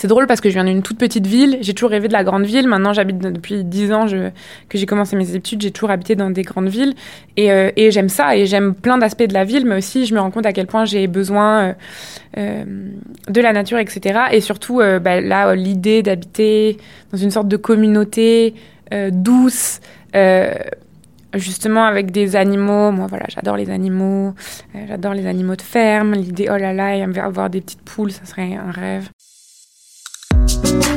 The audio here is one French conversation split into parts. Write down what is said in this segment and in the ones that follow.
c'est drôle parce que je viens d'une toute petite ville. J'ai toujours rêvé de la grande ville. Maintenant, j'habite depuis dix ans je, que j'ai commencé mes études. J'ai toujours habité dans des grandes villes. Et, euh, et j'aime ça. Et j'aime plein d'aspects de la ville. Mais aussi, je me rends compte à quel point j'ai besoin euh, euh de la nature, etc. Et surtout, bah, là, l'idée d'habiter dans une sorte de communauté douce justement avec des animaux. Moi, voilà, j'adore les animaux. j'adore les animaux de ferme. L'idée, oh là là, avoir des petites poules, ça serait un rêve.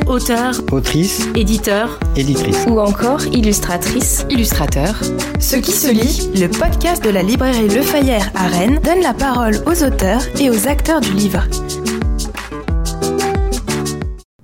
Auteur, autrice, éditeur, éditrice. Ou encore illustratrice, illustrateur. Ce qui se lit, le podcast de la librairie Le Fayère à Rennes donne la parole aux auteurs et aux acteurs du livre.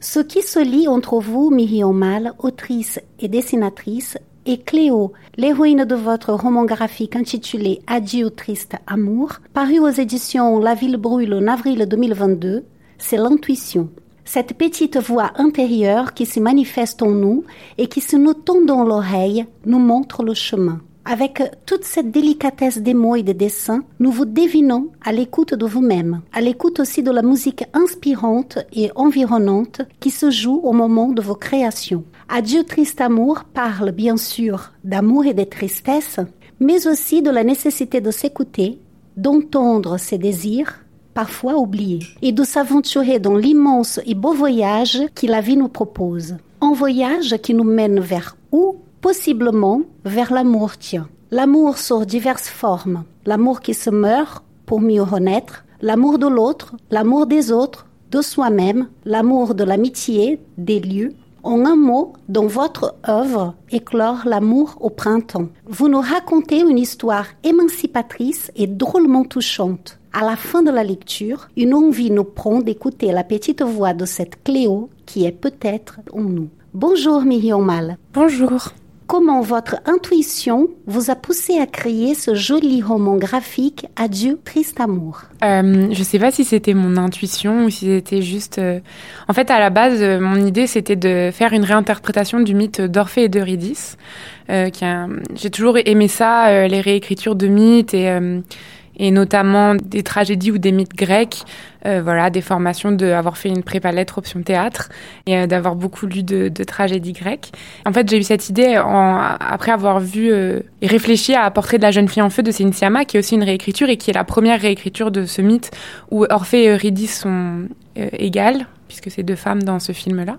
Ce qui se lit entre vous, Myriam Mal, autrice et dessinatrice, et Cléo, l'héroïne de votre roman graphique intitulé Adieu triste amour, paru aux éditions La Ville brûle en avril 2022, c'est l'intuition cette petite voix intérieure qui se manifeste en nous et qui, se nous tendant l'oreille, nous montre le chemin. Avec toute cette délicatesse des mots et des dessins, nous vous devinons à l'écoute de vous-même, à l'écoute aussi de la musique inspirante et environnante qui se joue au moment de vos créations. Adieu triste amour parle bien sûr d'amour et de tristesse, mais aussi de la nécessité de s'écouter, d'entendre ses désirs, parfois oublié, et de s'aventurer dans l'immense et beau voyage que la vie nous propose. Un voyage qui nous mène vers où? Possiblement vers l'amour tien. L'amour sous diverses formes. L'amour qui se meurt pour mieux renaître, l'amour de l'autre, l'amour des autres, de soi-même, l'amour de l'amitié, des lieux, en un mot, dans votre œuvre, éclore l'amour au printemps. Vous nous racontez une histoire émancipatrice et drôlement touchante. À la fin de la lecture, une envie nous prend d'écouter la petite voix de cette Cléo qui est peut-être en nous. Bonjour Myriam Mal. Bonjour. Comment votre intuition vous a poussé à créer ce joli roman graphique Adieu triste amour? Euh, Je ne sais pas si c'était mon intuition ou si c'était juste. Euh, en fait, à la base, euh, mon idée c'était de faire une réinterprétation du mythe d'Orphée et d'Eurydice. J'ai toujours aimé ça, les réécritures de mythes et et notamment des tragédies ou des mythes grecs, euh, voilà, des formations d'avoir fait une prépa lettres option théâtre et euh, d'avoir beaucoup lu de, tragédies grecques. En fait, j'ai eu cette idée après avoir vu euh, et réfléchi à Portrait de la jeune fille en feu de Céline Sciamma, qui est aussi une réécriture et qui est la première réécriture de ce mythe où Orphée et Eurydice sont égales, puisque c'est deux femmes dans ce film-là.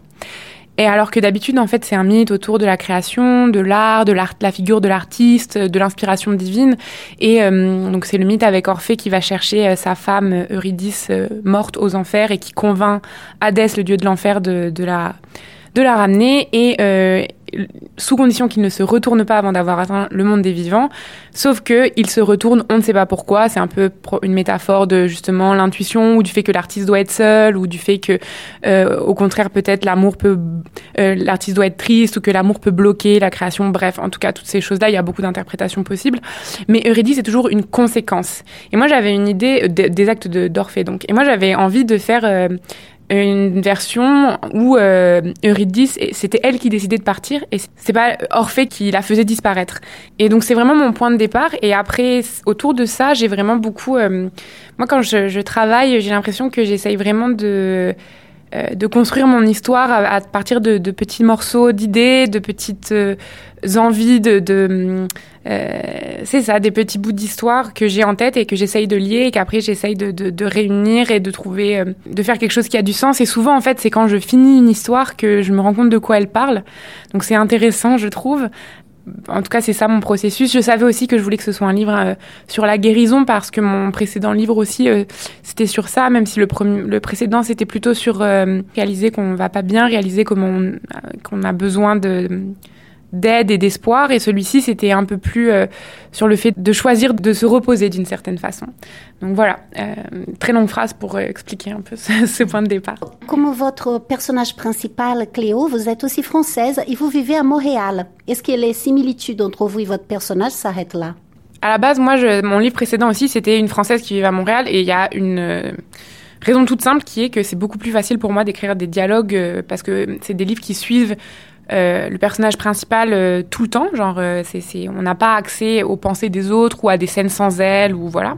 Et alors que d'habitude, en fait, c'est un mythe autour de la création, de l'art, de la figure de l'artiste, de l'inspiration divine. Et euh, donc, c'est le mythe avec Orphée qui va chercher euh, sa femme Eurydice euh, morte aux enfers et qui convainc Hadès, le dieu de l'enfer, de, de la de la ramener et euh, sous condition qu'il ne se retourne pas avant d'avoir atteint le monde des vivants. Sauf que il se retourne, on ne sait pas pourquoi. C'est un peu une métaphore de justement l'intuition ou du fait que l'artiste doit être seul ou du fait que, euh, au contraire, peut-être l'amour peut, euh, l'artiste doit être triste ou que l'amour peut bloquer la création. Bref, en tout cas, toutes ces choses-là, il y a beaucoup d'interprétations possibles. Mais Eurydice c'est toujours une conséquence. Et moi, j'avais une idée des actes d'Orphée, donc. Et moi, j'avais envie de faire une version où euh, Eurydice, c'était elle qui décidait de partir et c'est pas Orphée qui la faisait disparaître. Et donc c'est vraiment mon point de départ. Et après, autour de ça, j'ai vraiment beaucoup. Euh, moi, quand je, je travaille, j'ai l'impression que j'essaye vraiment de euh, de construire mon histoire à, partir de, de petits morceaux d'idées, de petites euh, envies, de, de euh, c'est ça, des petits bouts d'histoire que j'ai en tête et que j'essaye de lier et qu'après j'essaye de, de, réunir et de trouver, de faire quelque chose qui a du sens. Et souvent, en fait, c'est quand je finis une histoire que je me rends compte de quoi elle parle. Donc c'est intéressant, je trouve en tout cas, c'est ça mon processus. Je savais aussi que je voulais que ce soit un livre euh, sur la guérison parce que mon précédent livre aussi, euh, c'était sur ça, même si le, précédent, c'était plutôt sur euh, réaliser qu'on va pas bien, réaliser qu'on a besoin de d'aide et d'espoir. Et celui-ci, c'était un peu plus euh, sur le fait de choisir de se reposer d'une certaine façon. Donc voilà, euh, très longue phrase pour euh, expliquer un peu ce, point de départ. Comme votre personnage principal, Cléo, vous êtes aussi française et vous vivez à Montréal. Est-ce que les similitudes entre vous et votre personnage s'arrêtent là? À la base, moi, je, mon livre précédent aussi, c'était une Française qui vivait à Montréal et il y a une... Raison toute simple qui est que c'est beaucoup plus facile pour moi d'écrire des dialogues parce que c'est des livres qui suivent le personnage principal tout le temps, genre c'est, on n'a pas accès aux pensées des autres ou à des scènes sans elle ou voilà.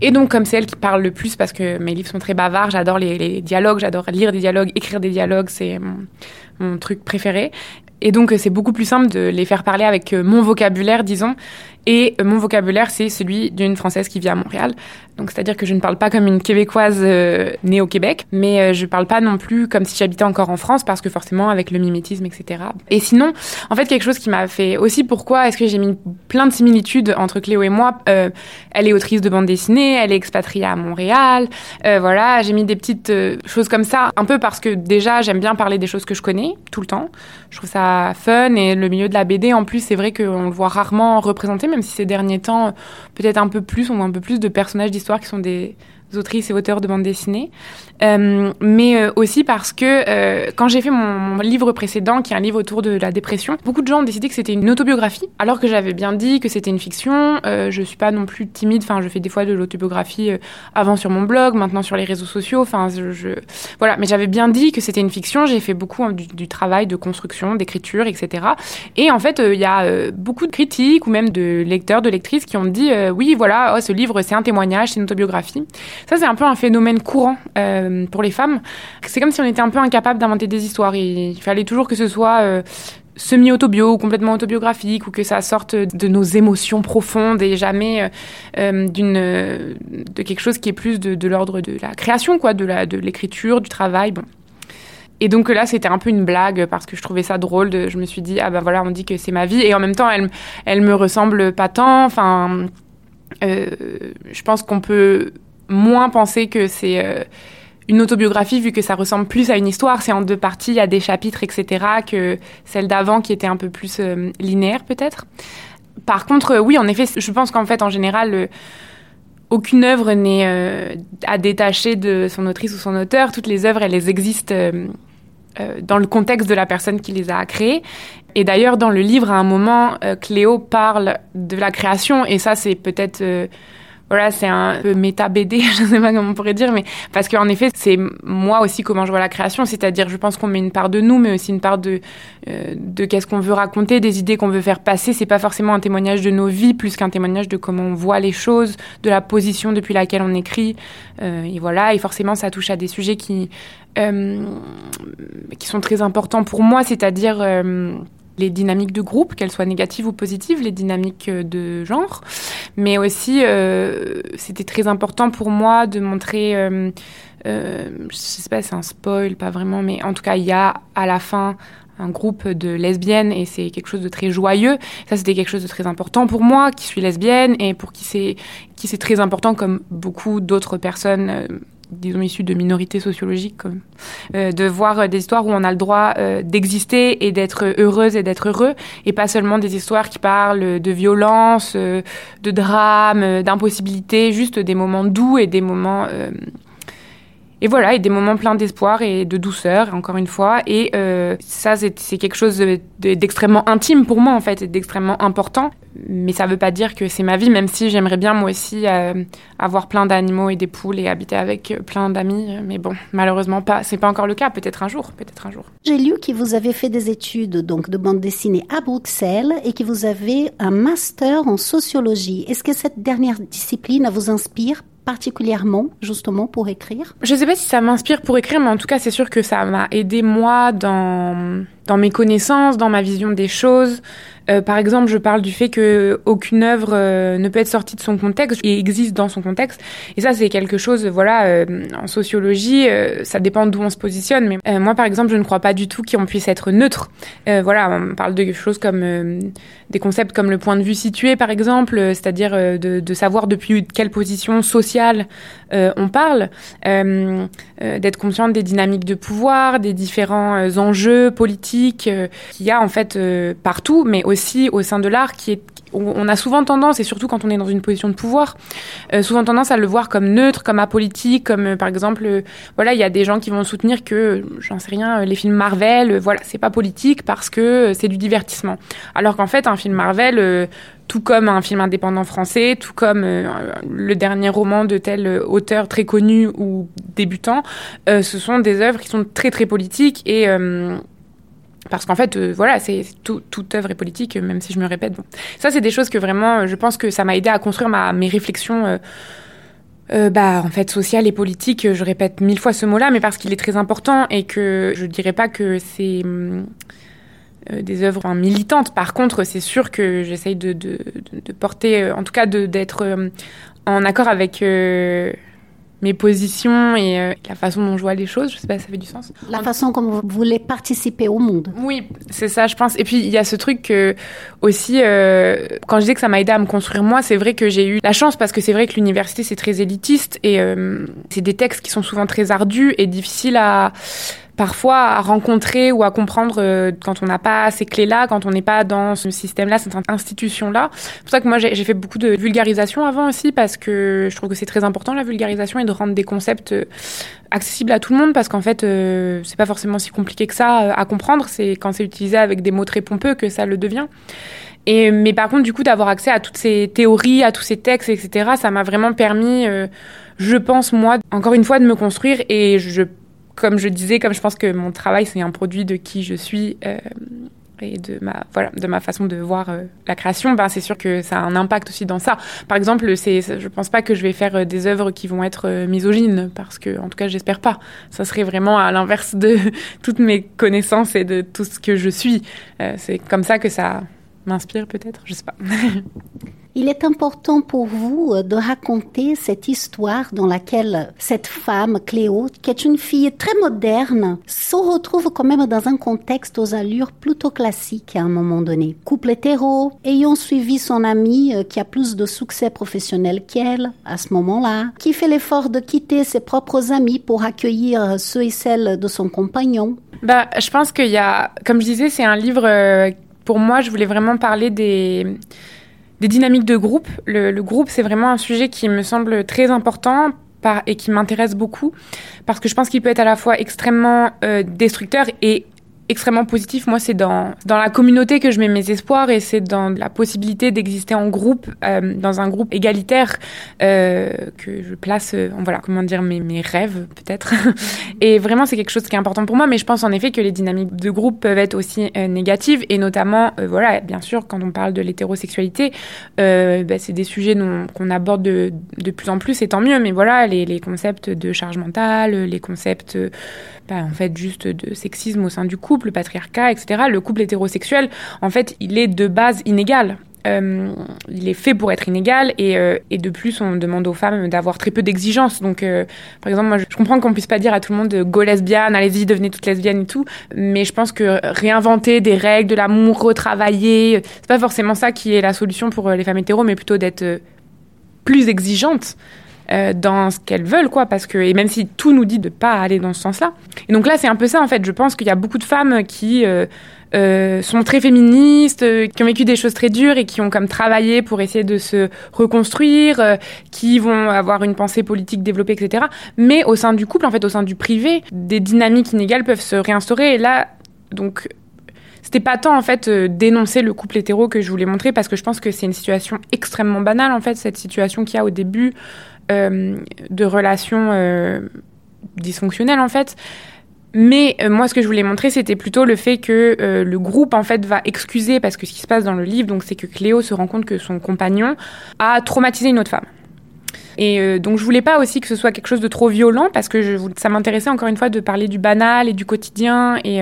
Et donc comme c'est elle qui parle le plus parce que mes livres sont très bavards, j'adore les, les dialogues, j'adore lire des dialogues, écrire des dialogues, c'est mon, mon truc préféré. Et donc, c'est beaucoup plus simple de les faire parler avec mon vocabulaire, disons, et mon vocabulaire, c'est celui d'une Française qui vit à Montréal. Donc, c'est-à-dire que je ne parle pas comme une Québécoise euh, née au Québec, mais euh, je parle pas non plus comme si j'habitais encore en France, parce que forcément, avec le mimétisme, etc. Et sinon, en fait, quelque chose qui m'a fait aussi, pourquoi est-ce que j'ai mis plein de similitudes entre Cléo et moi euh, Elle est autrice de bande dessinée, elle est expatriée à Montréal, euh, voilà, j'ai mis des petites choses comme ça, un peu parce que déjà, j'aime bien parler des choses que je connais tout le temps. Je trouve ça fun, et le milieu de la BD, en plus, c'est vrai qu'on le voit rarement représenté, même si ces derniers temps, peut-être un peu plus, on voit un peu plus de personnages d'histoire qui sont des autrices et auteurs de bande dessinée, euh, mais euh, aussi parce que euh, quand j'ai fait mon, livre précédent, qui est un livre autour de la dépression, beaucoup de gens ont décidé que c'était une autobiographie, alors que j'avais bien dit que c'était une fiction. je suis pas non plus timide, enfin, je fais des fois de l'autobiographie avant sur mon blog, maintenant sur les réseaux sociaux, enfin, je, voilà, mais j'avais bien dit que c'était une fiction. J'ai fait beaucoup hein, du, travail de construction, d'écriture, etc. Et en fait, il y a beaucoup de critiques ou même de lecteurs, de lectrices qui ont dit oui, voilà, oh, ce livre c'est un témoignage, c'est une autobiographie. Ça, c'est un peu un phénomène courant euh, pour les femmes. C'est comme si on était un peu incapable d'inventer des histoires. Il fallait toujours que ce soit euh, semi-autobio ou complètement autobiographique ou que ça sorte de nos émotions profondes et jamais euh, d'une de quelque chose qui est plus de, l'ordre de la création, quoi, de l'écriture, du travail. Bon. Et donc là, c'était un peu une blague parce que je trouvais ça drôle. Je me suis dit, ah ben voilà, on dit que c'est ma vie. Et en même temps, elle, elle me ressemble pas tant. Enfin, je pense qu'on peut moins penser que c'est euh, une autobiographie vu que ça ressemble plus à une histoire. C'est en deux parties, il y a des chapitres, etc. que celle d'avant qui était un peu plus euh, linéaire peut-être. Par contre, euh, oui, en effet, je pense qu'en fait, en général, aucune œuvre n'est à détacher de son autrice ou son auteur. Toutes les œuvres, elles existent dans le contexte de la personne qui les a créées. Et d'ailleurs, dans le livre, à un moment, Cléo parle de la création, et ça, c'est peut-être voilà, c'est un peu méta BD, je ne sais pas comment on pourrait dire, mais parce qu'en effet, c'est moi aussi comment je vois la création, c'est-à-dire je pense qu'on met une part de nous, mais aussi une part de euh, de qu'est-ce qu'on veut raconter, des idées qu'on veut faire passer. C'est pas forcément un témoignage de nos vies, plus qu'un témoignage de comment on voit les choses, de la position depuis laquelle on écrit, euh, et voilà. Et forcément, ça touche à des sujets qui euh, qui sont très importants pour moi, c'est-à-dire euh, les dynamiques de groupe, qu'elles soient négatives ou positives, les dynamiques euh, de genre. Mais aussi, euh, c'était très important pour moi de montrer, euh, euh, je sais pas, c'est un spoil, pas vraiment, mais en tout cas, il y a à la fin un groupe de lesbiennes et c'est quelque chose de très joyeux. Ça, c'était quelque chose de très important pour moi, qui suis lesbienne et pour qui c'est qui c'est très important comme beaucoup d'autres personnes euh, disons issus de minorités sociologiques, euh, de voir des histoires où on a le droit euh, d'exister et d'être heureuse et d'être heureux, et pas seulement des histoires qui parlent de violence, euh, de drame, d'impossibilité, juste des moments doux et des moments et voilà, et des moments pleins d'espoir et de douceur, encore une fois. Et euh, ça, c'est quelque chose d'extrêmement intime pour moi, en fait, et d'extrêmement important. Mais ça ne veut pas dire que c'est ma vie, même si j'aimerais bien, moi aussi, euh, avoir plein d'animaux et des poules et habiter avec euh, plein d'amis. Mais bon, malheureusement, pas. C'est pas encore le cas. Peut-être un jour, peut-être un jour. J'ai lu que vous avez fait des études donc de bande dessinée à Bruxelles et que vous avez un master en sociologie. Est-ce que cette dernière discipline vous inspire particulièrement justement pour écrire. Je sais pas si ça m'inspire pour écrire, mais en tout cas c'est sûr que ça m'a aidé moi dans dans mes connaissances, dans ma vision des choses. Euh, par exemple, je parle du fait que aucune œuvre euh, ne peut être sortie de son contexte et existe dans son contexte. Et ça, c'est quelque chose, voilà, euh, en sociologie, ça dépend d'où on se positionne. Mais moi, par exemple, je ne crois pas du tout qu'on puisse être neutre. voilà, on parle de choses comme des concepts comme le point de vue situé, par exemple, c'est-à-dire de, de, savoir depuis quelle position sociale on parle, d'être consciente des dynamiques de pouvoir, des différents enjeux politiques qu'il y a en fait partout, mais aussi au sein de l'art qui est on a souvent tendance, et surtout quand on est dans une position de pouvoir, euh, souvent tendance à le voir comme neutre, comme apolitique, comme euh, par exemple, euh, voilà, il y a des gens qui vont soutenir que, j'en sais rien, les films Marvel, voilà, c'est pas politique parce que c'est du divertissement. Alors qu'en fait, un film Marvel, tout comme un film indépendant français, tout comme le dernier roman de tel auteur très connu ou débutant, ce sont des œuvres qui sont très très politiques et parce qu'en fait, voilà, c'est tout, toute œuvre est politique, même si je me répète. Ça, c'est des choses que vraiment, je pense que ça m'a aidé à construire mes réflexions euh, bah en fait social et politique je répète mille fois ce mot-là mais parce qu'il est très important et que je dirais pas que c'est euh, des œuvres militantes par contre c'est sûr que j'essaye de, porter euh, en tout cas d'être euh, en accord avec mes positions et euh, la façon dont je vois les choses. Je sais pas si ça fait du sens. La façon comme vous voulez participer au monde. Oui, c'est ça, je pense. Et puis il y a ce truc que aussi, euh, quand je dis que ça m'a aidé à me construire moi, c'est vrai que j'ai eu la chance parce que c'est vrai que l'université c'est très élitiste et euh, c'est des textes qui sont souvent très ardus et difficiles à parfois à rencontrer ou à comprendre euh, quand on n'a pas ces clés-là, quand on n'est pas dans ce système-là, cette institution-là. C'est pour ça que moi, j'ai fait beaucoup de vulgarisation avant aussi, parce que je trouve que c'est très important, la vulgarisation, et de rendre des concepts euh, accessibles à tout le monde, parce qu'en fait, euh, c'est pas forcément si compliqué que ça à comprendre. C'est quand c'est utilisé avec des mots très pompeux que ça le devient. Et, mais par contre, du coup, d'avoir accès à toutes ces théories, à tous ces textes, etc., ça m'a vraiment permis, je pense, moi, encore une fois, de me construire et je comme je disais, comme je pense que mon travail c'est un produit de qui je suis euh, et de ma voilà de ma façon de voir euh, la création, ben c'est sûr que ça a un impact aussi dans ça. Par exemple, c'est je pense pas que je vais faire euh, des œuvres qui vont être misogynes parce que en tout cas j'espère pas. Ça serait vraiment à l'inverse de toutes mes connaissances et de tout ce que je suis. c'est comme ça que ça m'inspire peut-être, je sais pas. Il est important pour vous euh, de raconter cette histoire dans laquelle cette femme, Cléo, qui est une fille très moderne, se retrouve quand même dans un contexte aux allures plutôt classiques à un moment donné. Couple hétéro, ayant suivi son amie euh, qui a plus de succès professionnel qu'elle à ce moment-là, qui fait l'effort de quitter ses propres amis pour accueillir ceux et celles de son compagnon. Bah, je pense qu'il y a, comme je disais, c'est un livre, euh, pour moi, je voulais vraiment parler des des dynamiques de groupe. Le, le groupe, c'est vraiment un sujet qui me semble très important par, et qui m'intéresse beaucoup parce que je pense qu'il peut être à la fois extrêmement euh, destructeur et extrêmement positif. Moi, c'est dans, dans la communauté que je mets mes espoirs et c'est dans la possibilité d'exister en groupe, euh, dans un groupe égalitaire, euh, que je place, euh, voilà, comment dire, mes, mes rêves, peut-être. et vraiment, c'est quelque chose qui est important pour moi, mais je pense en effet que les dynamiques de groupe peuvent être aussi euh, négatives et notamment, voilà, bien sûr, quand on parle de l'hétérosexualité, bah, c'est des sujets qu'on aborde de, de plus en plus et tant mieux, mais voilà, les, les concepts de charge mentale, les concepts, en fait, juste de sexisme au sein du couple, le patriarcat, etc., le couple hétérosexuel, en fait, il est de base inégal. Euh, il est fait pour être inégal et, euh, et, de plus on demande aux femmes d'avoir très peu d'exigences donc euh, par exemple moi je, comprends qu'on puisse pas dire à tout le monde go lesbienne allez-y devenez toute lesbienne et tout mais je pense que réinventer des règles de l'amour retravailler c'est pas forcément ça qui est la solution pour les femmes hétéros mais plutôt d'être plus exigeante euh, dans ce qu'elles veulent, quoi, parce que, et même si tout nous dit de pas aller dans ce sens-là. Et donc là, c'est un peu ça, en fait. Je pense qu'il y a beaucoup de femmes qui euh, euh, sont très féministes, qui ont vécu des choses très dures et qui ont comme travaillé pour essayer de se reconstruire, qui vont avoir une pensée politique développée, etc. Mais au sein du couple, en fait, au sein du privé, des dynamiques inégales peuvent se réinstaurer. Et là, donc, c'était pas tant en fait dénoncer le couple hétéro que je voulais montrer parce que je pense que c'est une situation extrêmement banale en fait cette situation qu'il y a au début de relations euh, dysfonctionnelles en fait. Mais euh, moi, ce que je voulais montrer, c'était plutôt le fait que euh, le groupe, en fait, va excuser, parce que ce qui se passe dans le livre, donc, c'est que Cléo se rend compte que son compagnon a traumatisé une autre femme. Et euh, donc, je voulais pas aussi que ce soit quelque chose de trop violent, parce que ça m'intéressait encore une fois de parler du banal et du quotidien et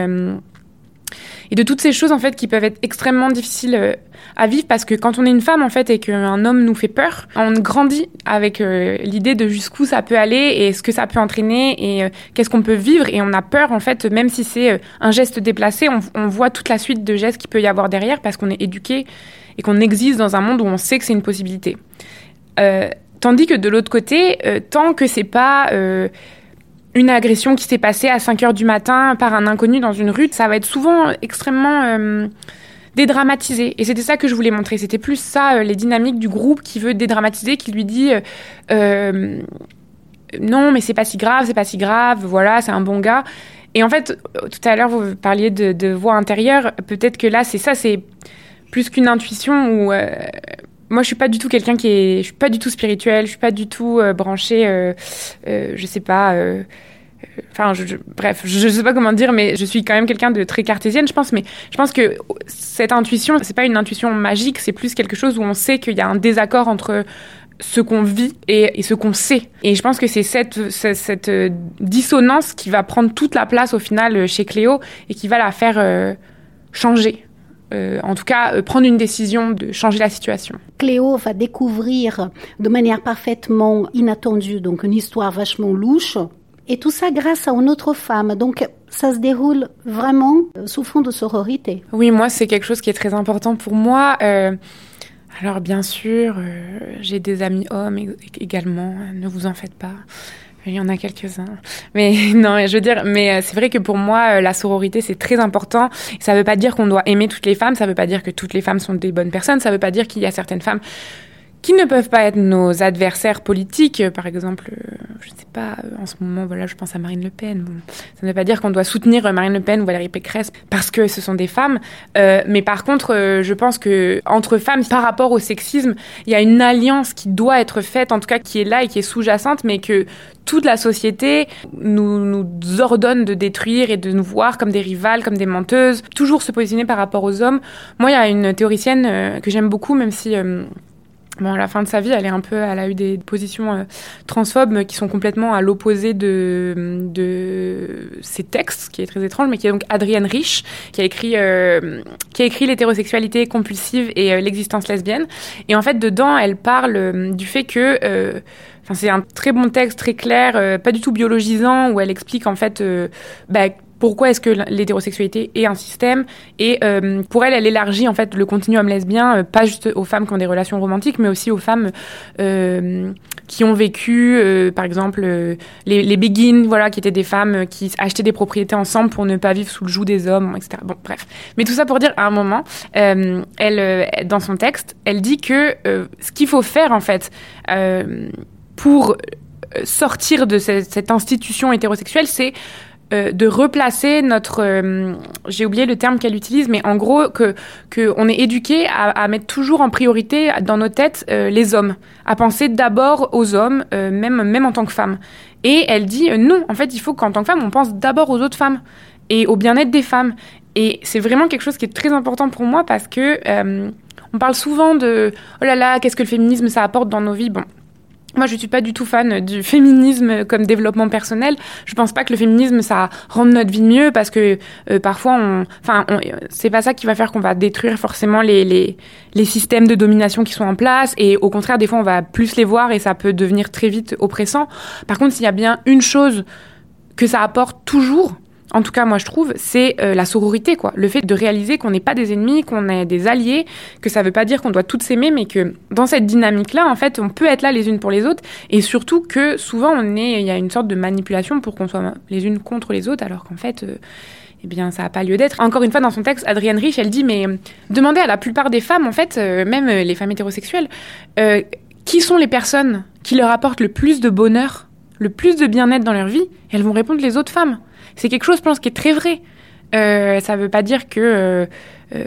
et de toutes ces choses en fait qui peuvent être extrêmement difficiles euh, à vivre parce que quand on est une femme en fait et qu'un homme nous fait peur, on grandit avec euh, l'idée de jusqu'où ça peut aller et ce que ça peut entraîner et euh, qu'est-ce qu'on peut vivre et on a peur en fait même si c'est un geste déplacé, on, voit toute la suite de gestes qu'il peut y avoir derrière parce qu'on est éduqué et qu'on existe dans un monde où on sait que c'est une possibilité. tandis que de l'autre côté, tant que c'est pas une agression qui s'est passée à 5 heures du matin par un inconnu dans une rue, ça va être souvent extrêmement euh, dédramatisé. Et c'était ça que je voulais montrer. C'était plus ça, euh, les dynamiques du groupe qui veut dédramatiser, qui lui dit euh, non, mais c'est pas si grave, c'est pas si grave, voilà, c'est un bon gars. Et en fait, tout à l'heure, vous parliez de, de voix intérieure. Peut-être que là, c'est ça, c'est plus qu'une intuition où moi, je suis pas du tout quelqu'un qui est, je suis pas du tout spirituel, je suis pas du tout euh, branchée, euh, euh, je sais pas, Enfin, bref, je, ne sais pas comment dire, mais je suis quand même quelqu'un de très cartésienne, je pense. Mais je pense que cette intuition, c'est pas une intuition magique, c'est plus quelque chose où on sait qu'il y a un désaccord entre ce qu'on vit et, ce qu'on sait. Et je pense que c'est cette, dissonance qui va prendre toute la place au final chez Cléo et qui va la faire changer. En tout cas, prendre une décision de changer la situation. Cléo va découvrir de manière parfaitement inattendue donc une histoire vachement louche et tout ça grâce à une autre femme. Donc ça se déroule vraiment sous fond de sororité. Oui, moi c'est quelque chose qui est très important pour moi. Euh, alors bien sûr, euh, j'ai des amis hommes également, ne vous en faites pas. Il y en a quelques-uns. Mais non, je veux dire, mais euh, c'est vrai que pour moi, la sororité, c'est très important. Ça ne veut pas dire qu'on doit aimer toutes les femmes, ça ne veut pas dire que toutes les femmes sont des bonnes personnes, ça ne veut pas dire qu'il y a certaines femmes qui ne peuvent pas être nos adversaires politiques. Euh, par exemple, euh, je ne sais pas, euh, en ce moment, voilà, je pense à Marine Le Pen. ça ne veut pas dire qu'on doit soutenir Marine Le Pen ou Valérie Pécresse parce que ce sont des femmes. mais par contre, je pense que entre femmes, par rapport au sexisme, il y a une alliance qui doit être faite, en tout cas qui est là et qui est sous-jacente, mais que toute la société nous, nous ordonne de détruire et de nous voir comme des rivales, comme des menteuses, toujours se positionner par rapport aux hommes. Moi, il y a une théoricienne que j'aime beaucoup, même si Bon, à la fin de sa vie, elle est un peu, elle a eu des positions euh, transphobes qui sont complètement à l'opposé de, de ses textes, qui est très étrange, mais qui est donc Adrienne Rich, qui a écrit, euh, qui a écrit l'hétérosexualité compulsive et euh, l'existence lesbienne. Et en fait, dedans, elle parle du fait que, enfin, c'est un très bon texte, très clair, pas du tout biologisant, où elle explique en fait, bah, pourquoi est-ce que l'hétérosexualité est un système et euh, pour elle elle élargit en fait le continuum lesbien euh, pas juste aux femmes qui ont des relations romantiques mais aussi aux femmes euh, qui ont vécu par exemple les, les voilà qui étaient des femmes qui achetaient des propriétés ensemble pour ne pas vivre sous le joug des hommes etc bon bref. Mais tout ça pour dire à un moment elle dans son texte elle dit que ce qu'il faut faire en fait pour sortir de cette institution hétérosexuelle c'est euh, de replacer notre, euh, j'ai oublié le terme qu'elle utilise, mais en gros que qu'on est éduqué à, mettre toujours en priorité dans nos têtes euh, les hommes, à penser d'abord aux hommes, même même en tant que femme. Et elle dit non, en fait, il faut qu'en tant que femme, on pense d'abord aux autres femmes et au bien-être des femmes. Et c'est vraiment quelque chose qui est très important pour moi parce que on parle souvent de oh là là, qu'est-ce que le féminisme ça apporte dans nos vies. Bon, moi, je suis pas du tout fan du féminisme comme développement personnel. Je pense pas que le féminisme ça rende notre vie mieux parce que euh, parfois, on, enfin, c'est pas ça qui va faire qu'on va détruire forcément les, les, les systèmes de domination qui sont en place. Et au contraire, des fois, on va plus les voir et ça peut devenir très vite oppressant. Par contre, s'il y a bien une chose que ça apporte toujours, en tout cas moi je trouve, c'est euh, la sororité, quoi. Le fait de réaliser qu'on n'est pas des ennemis, qu'on est des alliés, que ça ne veut pas dire qu'on doit toutes s'aimer, mais que dans cette dynamique-là, en fait, on peut être là les unes pour les autres, et surtout que souvent on est, il y a une sorte de manipulation pour qu'on soit les unes contre les autres, alors qu'en fait. Euh, eh bien, ça n'a pas lieu d'être. Encore une fois, dans son texte, Adrienne Rich, elle dit, mais euh, demandez à la plupart des femmes, en fait, même les femmes hétérosexuelles, qui sont les personnes qui leur apportent le plus de bonheur, le plus de bien-être dans leur vie, elles vont répondre les autres femmes. C'est quelque chose, je pense, qui est très vrai. Euh, ça ne veut pas dire que euh, euh,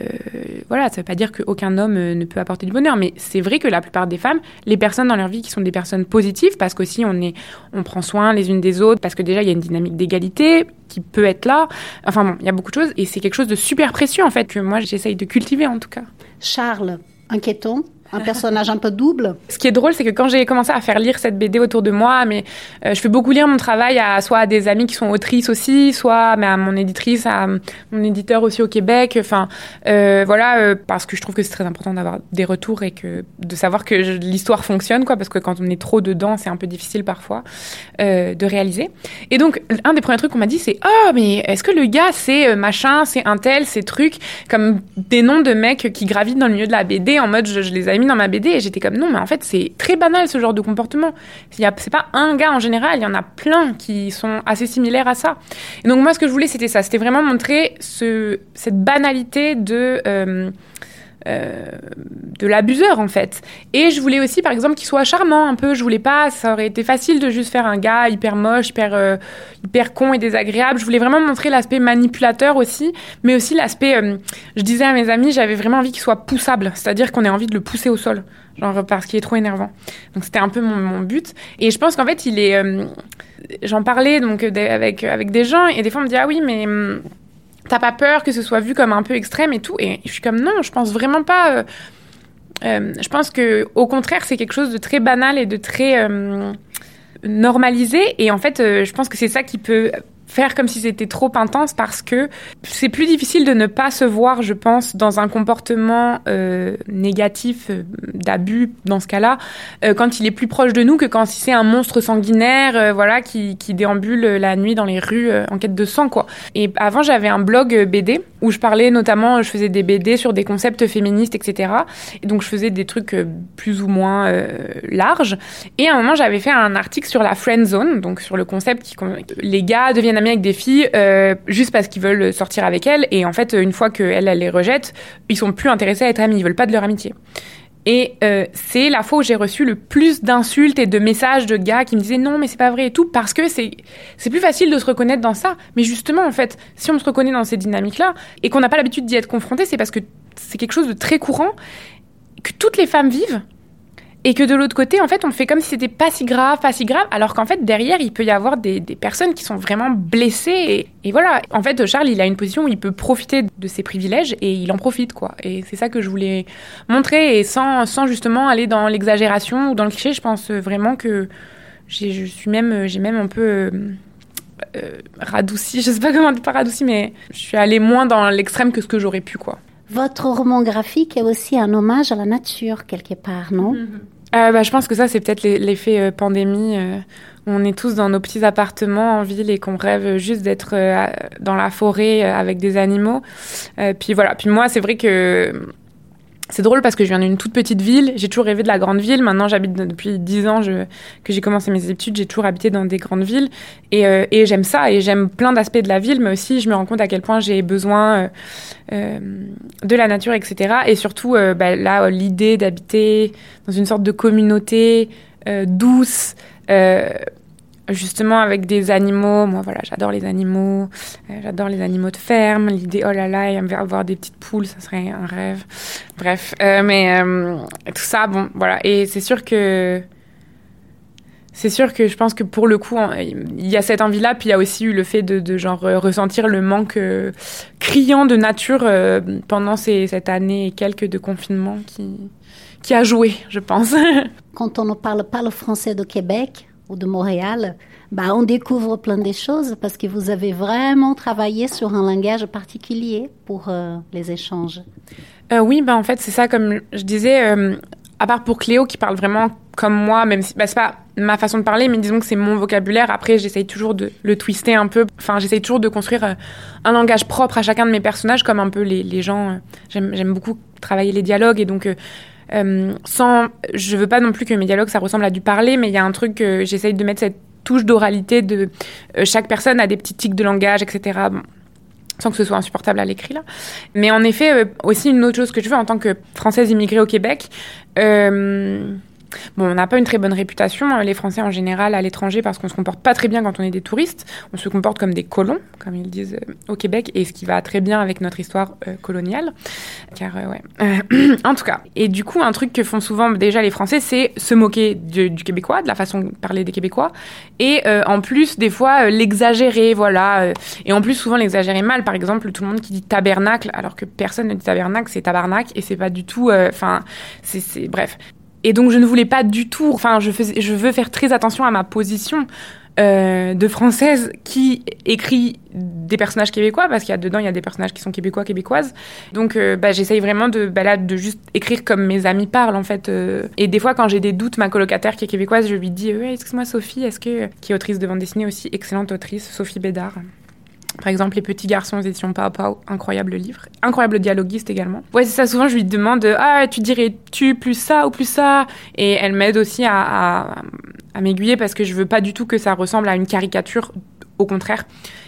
voilà, ça veut pas dire qu'aucun homme ne peut apporter du bonheur, mais c'est vrai que la plupart des femmes, les personnes dans leur vie qui sont des personnes positives, parce qu'aussi on est, on prend soin les unes des autres, parce que déjà il y a une dynamique d'égalité qui peut être là. Enfin bon, il y a beaucoup de choses et c'est quelque chose de super précieux en fait que moi j'essaye de cultiver en tout cas. Charles, inquiétant, un personnage un peu double. Ce qui est drôle, c'est que quand j'ai commencé à faire lire cette BD autour de moi, mais euh, je fais beaucoup lire mon travail à soit à des amis qui sont autrices aussi, soit mais à mon éditrice, à mon éditeur aussi au Québec. Enfin, euh, voilà, euh, parce que je trouve que c'est très important d'avoir des retours et que de savoir que l'histoire fonctionne, quoi, parce que quand on est trop dedans, c'est un peu difficile parfois de réaliser. Et donc, un des premiers trucs qu'on m'a dit, c'est oh mais est-ce que le gars c'est machin, c'est un tel, ces trucs comme des noms de mecs qui gravitent dans le milieu de la BD en mode je, je les ai mis dans ma BD et j'étais comme non, mais en fait, c'est très banal ce genre de comportement. C'est pas un gars en général, il y en a plein qui sont assez similaires à ça. Et donc, moi, ce que je voulais, c'était ça. C'était vraiment montrer ce, cette banalité de. Euh, euh, de l'abuseur en fait. Et je voulais aussi par exemple qu'il soit charmant un peu. Je voulais pas, ça aurait été facile de juste faire un gars hyper moche, hyper euh, hyper con et désagréable. Je voulais vraiment montrer l'aspect manipulateur aussi, mais aussi l'aspect. Euh, je disais à mes amis, j'avais vraiment envie qu'il soit poussable, c'est-à-dire qu'on ait envie de le pousser au sol, genre parce qu'il est trop énervant. Donc c'était un peu mon, but. Et je pense qu'en fait il est j'en parlais donc avec avec des gens et des fois on me dit ah oui mais hum, t'as pas peur que ce soit vu comme un peu extrême et tout. Et je suis comme non je pense vraiment pas euh, euh, je pense que au contraire c'est quelque chose de très banal et de très euh, normalisé. Et en fait je pense que c'est ça qui peut faire comme si c'était trop intense parce que c'est plus difficile de ne pas se voir, je pense, dans un comportement euh, négatif, euh, d'abus dans ce cas-là, euh, quand il est plus proche de nous que quand c'est un monstre sanguinaire, voilà, qui, qui, déambule la nuit dans les rues en quête de sang, quoi. Et avant, j'avais un blog BD où je parlais notamment, je faisais des BD sur des concepts féministes, etc. Et donc je faisais des trucs plus ou moins larges. Et à un moment, j'avais fait un article sur la friend zone, donc sur le concept qui les gars deviennent amis avec des filles euh, juste parce qu'ils veulent sortir avec elles. Et en fait, une fois qu'elles elles les rejettent, ils sont plus intéressés à être amis. Ils veulent pas de leur amitié. Et euh, c'est la fois où j'ai reçu le plus d'insultes et de messages de gars qui me disaient non, mais c'est pas vrai et tout, parce que c'est c'est plus facile de se reconnaître dans ça. Mais justement, en fait, si on se reconnaît dans ces dynamiques-là et qu'on n'a pas l'habitude d'y être confronté, c'est parce que c'est quelque chose de très courant que toutes les femmes vivent et que de l'autre côté, en fait, on fait comme si c'était pas si grave, pas si grave, alors qu'en fait, derrière, il peut y avoir des, des personnes qui sont vraiment blessées. Et, et, voilà. En fait, Charles, il a une position où il peut profiter de ses privilèges et il en profite, quoi. Et c'est ça que je voulais montrer et sans, sans justement aller dans l'exagération ou dans le cliché. Je pense vraiment que je suis même, j'ai même un peu. Euh, euh, radouci, je sais pas comment dire pas radouci, mais je suis allée moins dans l'extrême que ce que j'aurais pu, quoi. Votre roman graphique est aussi un hommage à la nature, quelque part, non? Mm -hmm. Euh, bah, Je pense que ça, c'est peut-être l'effet euh, pandémie. Euh, on est tous dans nos petits appartements en ville et qu'on rêve juste d'être dans la forêt avec des animaux. puis voilà. Puis moi, c'est vrai que c'est drôle parce que je viens d'une toute petite ville. J'ai toujours rêvé de la grande ville. Maintenant, j'habite depuis dix ans je, que j'ai commencé mes études. J'ai toujours habité dans des grandes villes. Et, euh, et j'aime ça. Et j'aime plein d'aspects de la ville. Mais aussi, je me rends compte à quel point j'ai besoin euh, euh, de la nature, etc. Et surtout, bah, là, l'idée d'habiter dans une sorte de communauté douce, justement avec des animaux. Moi, voilà, j'adore les animaux. Euh, j'adore les animaux de ferme. L'idée, oh là là, avoir des petites poules, ça serait un rêve. Bref, euh, mais euh, tout ça, bon, voilà. Et c'est sûr que c'est sûr que je pense que pour le coup, il y a cette envie-là, puis il y a aussi eu le fait de, de genre ressentir le manque euh, criant de nature euh, pendant cette année et quelques de confinement qui, qui a joué, je pense. Quand on ne parle pas le français de Québec, ou de Montréal, bah, on découvre plein de choses parce que vous avez vraiment travaillé sur un langage particulier pour euh, les échanges. Euh, oui, bah, en fait, c'est ça, comme je disais, euh, à part pour Cléo qui parle vraiment comme moi, même si bah, c'est pas ma façon de parler, mais disons que c'est mon vocabulaire. Après, j'essaye toujours de le twister un peu. Enfin, j'essaye toujours de construire un langage propre à chacun de mes personnages, comme un peu les, les gens. J'aime beaucoup travailler les dialogues et donc. Euh, sans, je veux pas non plus que mes dialogues ça ressemble à du parler, mais il y a un truc que j'essaye de mettre cette touche d'oralité de euh, chaque personne a des petits tics de langage, etc. Sans que ce soit insupportable à l'écrit là. Mais en effet, euh, aussi une autre chose que je veux en tant que française immigrée au Québec. Bon, on n'a pas une très bonne réputation, les Français en général, à l'étranger, parce qu'on se comporte pas très bien quand on est des touristes. On se comporte comme des colons, comme ils disent euh, au Québec, et ce qui va très bien avec notre histoire euh, coloniale. Car, euh, ouais. en tout cas. Et du coup, un truc que font souvent déjà les Français, c'est se moquer du, du, Québécois, de la façon de parler des Québécois. Et en plus, des fois, l'exagérer, voilà. et en plus, souvent, l'exagérer mal. Par exemple, tout le monde qui dit tabernacle, alors que personne ne dit tabernacle, c'est tabarnak, et c'est pas du tout. Enfin, c'est. Bref. Et donc je ne voulais pas du tout, enfin je, je veux faire très attention à ma position euh, de française qui écrit des personnages québécois, parce qu'il y a dedans, il y a des personnages qui sont québécois, québécoises. Donc euh, bah, j'essaye vraiment de, bah, là, de juste écrire comme mes amis parlent en fait. Euh. Et des fois quand j'ai des doutes, ma colocataire qui est québécoise, je lui dis excuse-moi Sophie, est-ce que... qui est autrice de bande dessinée aussi, excellente autrice, Sophie Bédard. Par exemple, Les Petits Garçons aux éditions Pao incroyable livre. Incroyable dialoguiste également. Ouais, c'est ça, souvent je lui demande Ah, tu dirais-tu plus ça ou plus ça? Et elle m'aide aussi à, à, à m'aiguiller parce que je veux pas du tout que ça ressemble à une caricature au contraire.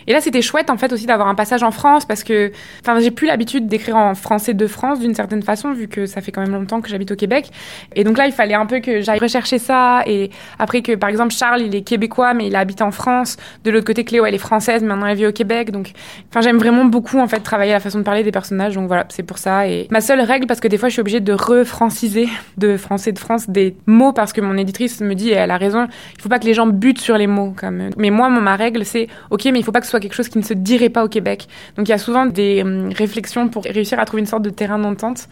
Et là, c'était chouette en fait aussi d'avoir un passage en France parce que, enfin, j'ai plus l'habitude d'écrire en français de France d'une certaine façon vu que ça fait quand même longtemps que j'habite au Québec. Et donc là, il fallait un peu que j'aille rechercher ça et après que, par exemple, Charles, il est québécois mais il habite en France. De l'autre côté, Cléo, elle est française, maintenant elle vit au Québec. Donc, enfin, j'aime vraiment beaucoup en fait travailler la façon de parler des personnages. Donc voilà, c'est pour ça. Et ma seule règle, parce que des fois, je suis obligée de refranciser de français de France des mots parce que mon éditrice me dit et elle a raison. Il faut pas que les gens butent sur les mots. Comme. Mais moi, ma règle, c'est ok, mais il faut pas que ce soit quelque chose qui ne se dirait pas au Québec. Donc il y a souvent des hum, réflexions pour réussir à trouver une sorte de terrain d'entente.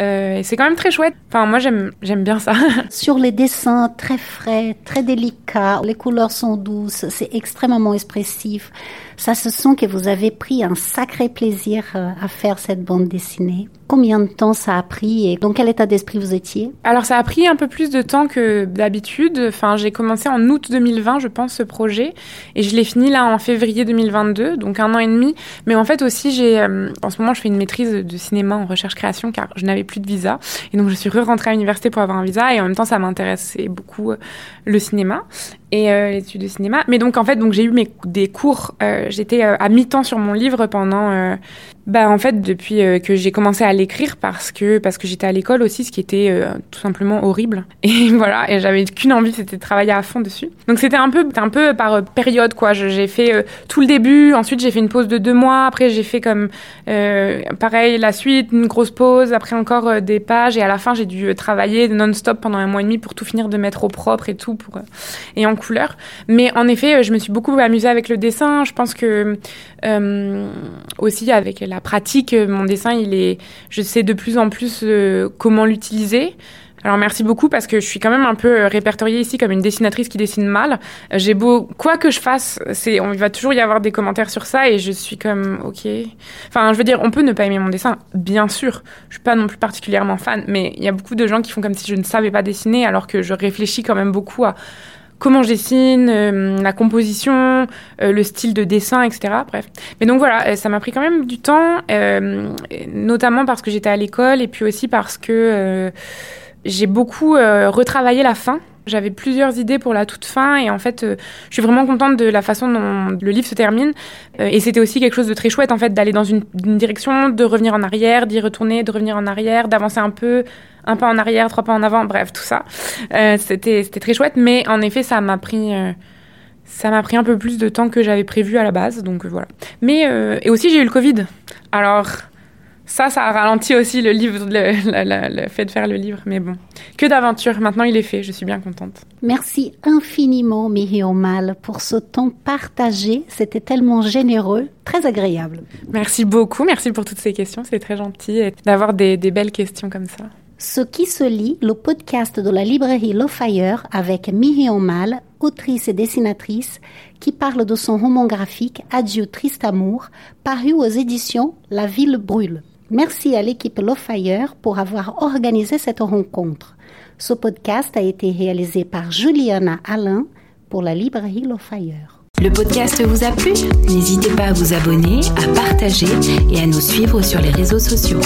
Euh, et c'est quand même très chouette. Enfin, moi, j'aime, bien ça. Sur les dessins très frais, très délicats, les couleurs sont douces, c'est extrêmement expressif. Ça se sent que vous avez pris un sacré plaisir euh, à faire cette bande dessinée. Combien de temps ça a pris et dans quel état d'esprit vous étiez? Alors ça a pris un peu plus de temps que d'habitude. Enfin, j'ai commencé en août 2020, je pense, ce projet, et je l'ai fini là en février 2022, donc un an et demi. Mais en fait aussi, j'ai, euh, en ce moment, je fais une maîtrise de cinéma en recherche création car je n'avais plus de visa, et donc je suis re-rentrée à l'université pour avoir un visa, et en même temps, ça m'intéressait beaucoup euh, le cinéma et euh, l'étude de cinéma. Mais donc en fait, donc j'ai eu mes des cours. Euh, J'étais euh, à mi-temps sur mon livre pendant bah en fait depuis que j'ai commencé à l'écrire parce que parce que j'étais à l'école aussi, ce qui était tout simplement horrible. Et voilà, et j'avais qu'une envie, c'était de travailler à fond dessus. Donc c'était un peu un peu par période quoi. J'ai fait tout le début, ensuite j'ai fait une pause de deux mois, après j'ai fait comme pareil la suite, une grosse pause, après encore des pages et à la fin j'ai dû travailler non-stop pendant un mois et demi pour tout finir de mettre au propre et tout pour couleur. Mais en effet, je me suis beaucoup amusée avec le dessin. Je pense que aussi avec la pratique, euh, mon dessin, il est, je sais de plus en plus euh, comment l'utiliser. Alors merci beaucoup parce que je suis quand même un peu euh, répertoriée ici comme une dessinatrice qui dessine mal. J'ai beau quoi que je fasse, c'est on va toujours y avoir des commentaires sur ça et je suis comme OK. Enfin, je veux dire, on peut ne pas aimer mon dessin, bien sûr. Je suis pas non plus particulièrement fan, mais il y a beaucoup de gens qui font comme si je ne savais pas dessiner alors que je réfléchis quand même beaucoup à comment je dessine, euh, la composition, euh, le style de dessin, etc. Bref. Mais donc voilà, euh, ça m'a pris quand même du temps, notamment parce que j'étais à l'école et puis aussi parce que j'ai beaucoup retravaillé la fin j'avais plusieurs idées pour la toute fin et en fait, euh, je suis vraiment contente de la façon dont le livre se termine. Euh, et c'était aussi quelque chose de très chouette en fait d'aller dans une, direction, de revenir en arrière, d'y retourner, de revenir en arrière, d'avancer un peu, un pas en arrière, trois pas en avant, bref, tout ça. Euh, c'était très chouette, mais en effet, ça m'a pris ça m'a pris un peu plus de temps que j'avais prévu à la base, donc voilà. Mais et aussi j'ai eu le Covid. Alors ça, ça a ralenti aussi le livre, le, fait de faire le livre. Mais bon, que d'aventure. Maintenant, il est fait. Je suis bien contente. Merci infiniment, Mal, pour ce temps partagé. C'était tellement généreux, très agréable. Merci beaucoup. Merci pour toutes ces questions. C'est très gentil d'avoir des, belles questions comme ça. Ce qui se lit, le podcast de la librairie Le Fire avec Mal, autrice et dessinatrice, qui parle de son roman graphique Adieu triste amour, paru aux éditions La Ville brûle. Merci à l'équipe Lofire pour avoir organisé cette rencontre. Ce podcast a été réalisé par Juliana Alain pour la librairie Lofire. Le podcast vous a plu? N'hésitez pas à vous abonner, à partager et à nous suivre sur les réseaux sociaux.